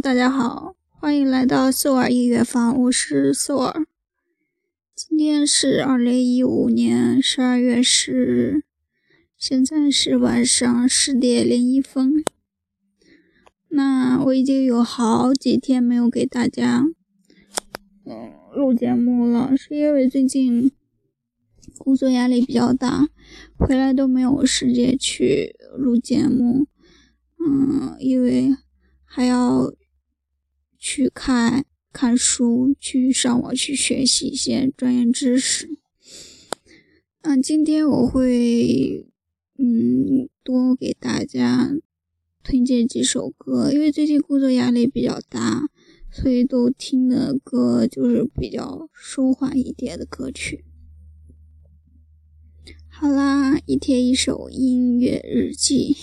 大家好，欢迎来到秀儿音乐房，我是秀儿。今天是二零一五年十二月十日，现在是晚上十点零一分。那我已经有好几天没有给大家嗯录节目了，是因为最近工作压力比较大，回来都没有时间去录节目。嗯，因为。还要去看看书，去上网去学习一些专业知识。嗯，今天我会嗯多给大家推荐几首歌，因为最近工作压力比较大，所以都听的歌就是比较舒缓一点的歌曲。好啦，一天一首音乐日记。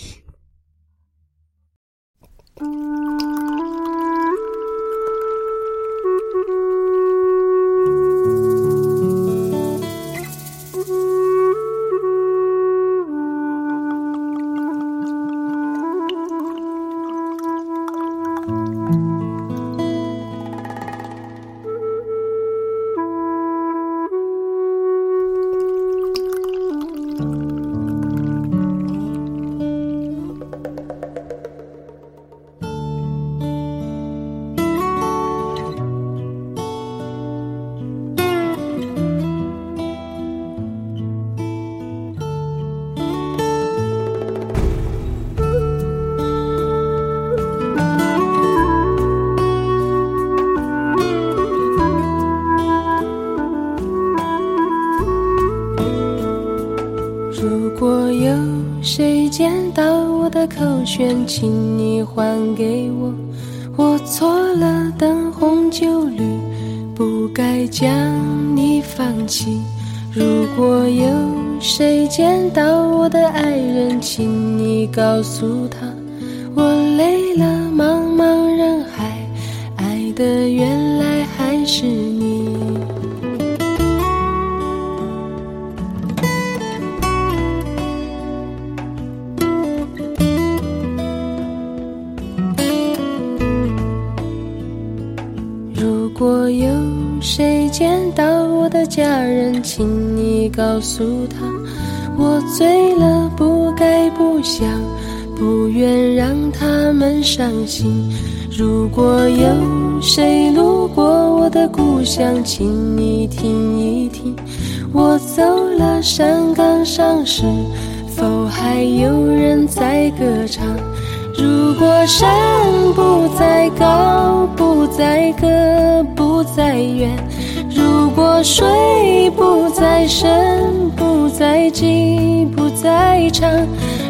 请你还给我。我错了，灯红酒绿，不该将你放弃。如果有谁见到我的爱人，请你告诉他，我累了，茫茫人海，爱的原来还是你。请你告诉他，我醉了，不该不想，不愿让他们伤心。如果有谁路过我的故乡，请你听一听，我走了，山岗上是否还有人在歌唱？如果山不再高，不再高，不再远。如果水不再深，不再急，不再长；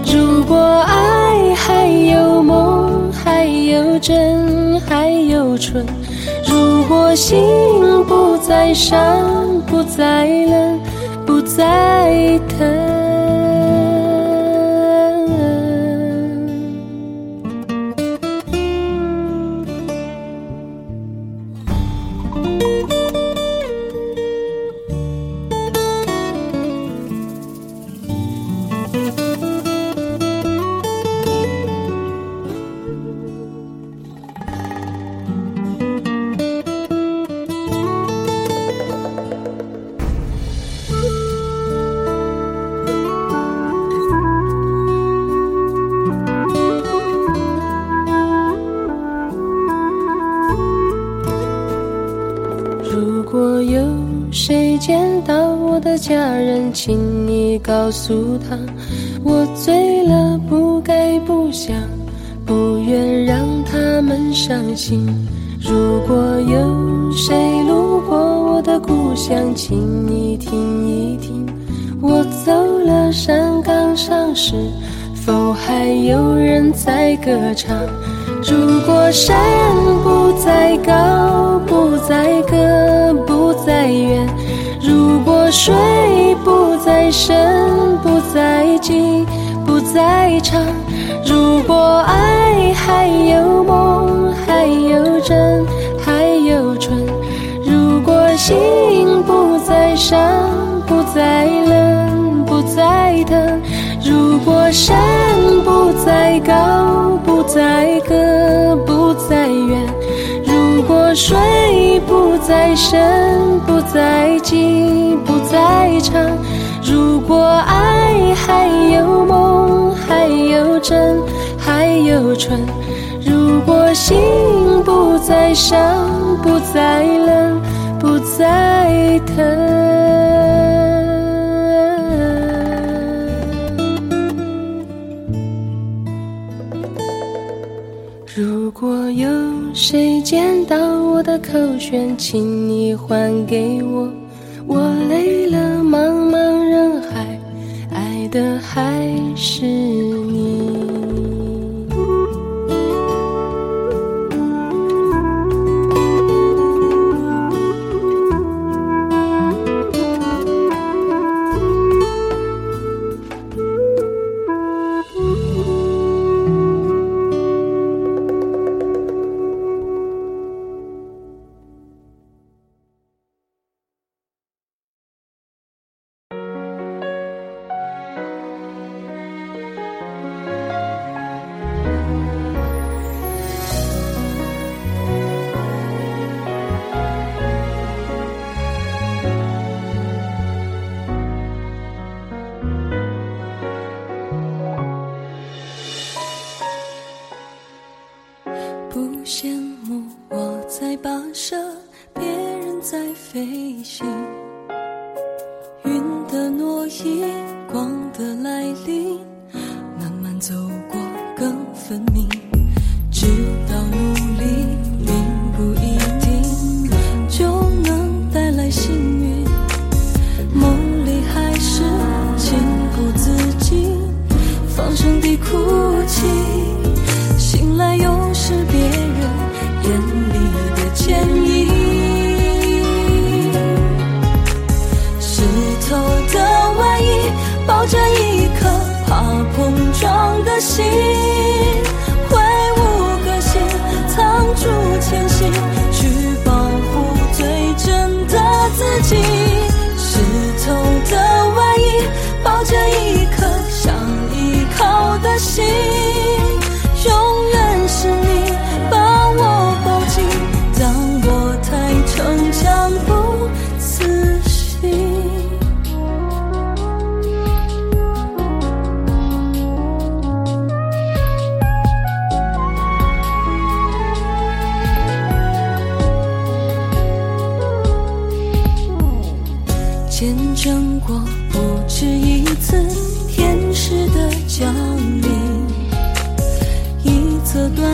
如果爱还有梦，还有真，还有纯；如果心不再伤，不再冷，不再疼。果有谁见到我的家人，请你告诉他，我醉了，不该不想，不愿让他们伤心。如果有谁路过我的故乡，请你听一听，我走了，山岗上是否还有人在歌唱？如果山不再高，不再高，如果爱还有梦，还有真，还有纯；如果心不再伤，不再冷，不再疼；如果山不再高，不再高，不再远。如果水不再深，不再急，不再长；如果爱，真，还有纯；如果心不再伤，不再冷，不再疼。如果有谁捡到我的口弦，请你还给我。我累了，茫茫人海，爱的还是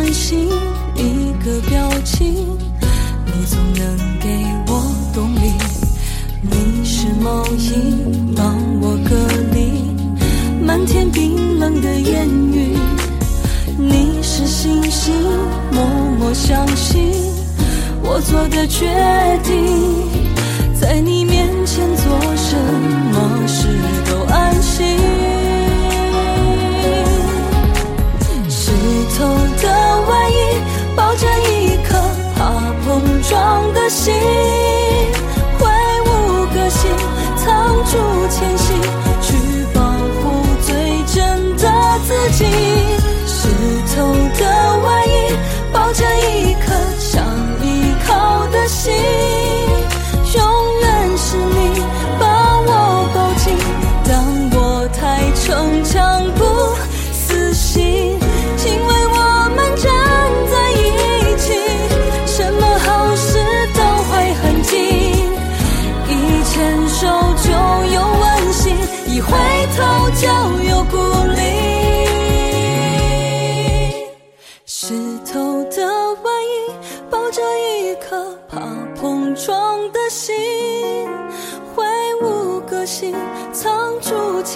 则短信，一个表情，你总能给我动力。你是毛衣，帮我隔离漫天冰冷的言语。你是星星，默默相信我做的决定。在你面前做什么事都安心。湿透的我这一颗怕碰撞的心，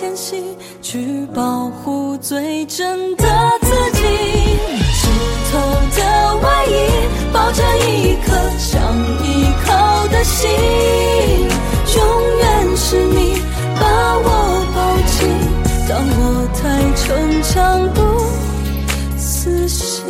前行，去保护最真的自己。湿透的外衣抱着一颗想依靠的心，永远是你把我抱紧，当我太逞强不死心。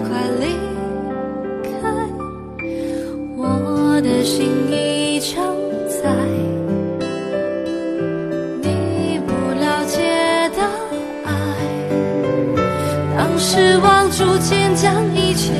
快离开我的心已超载你不了解的爱当失望逐渐将一切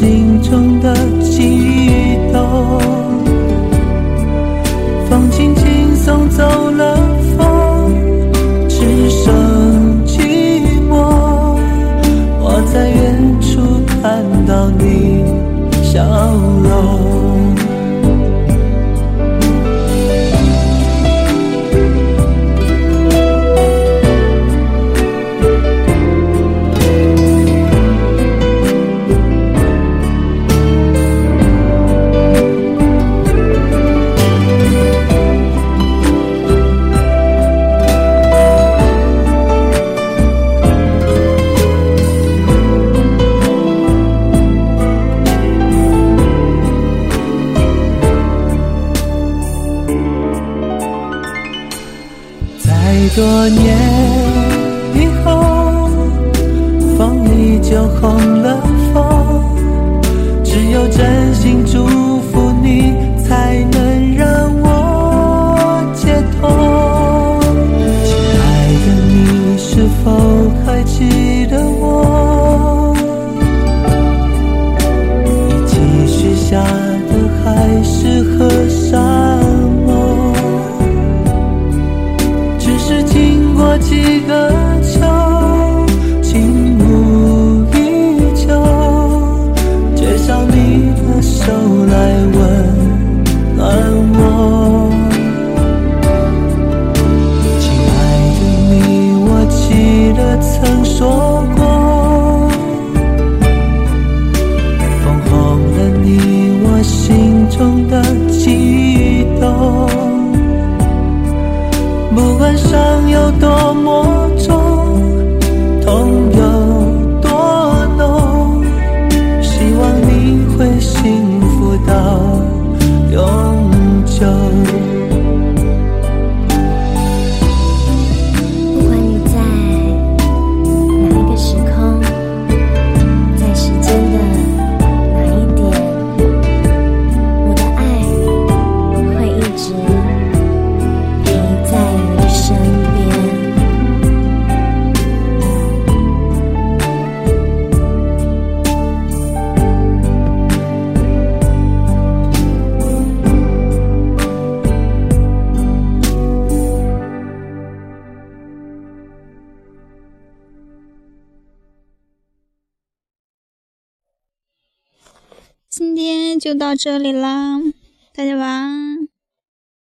心中的悸动风轻轻送走多年就到这里啦大家晚安。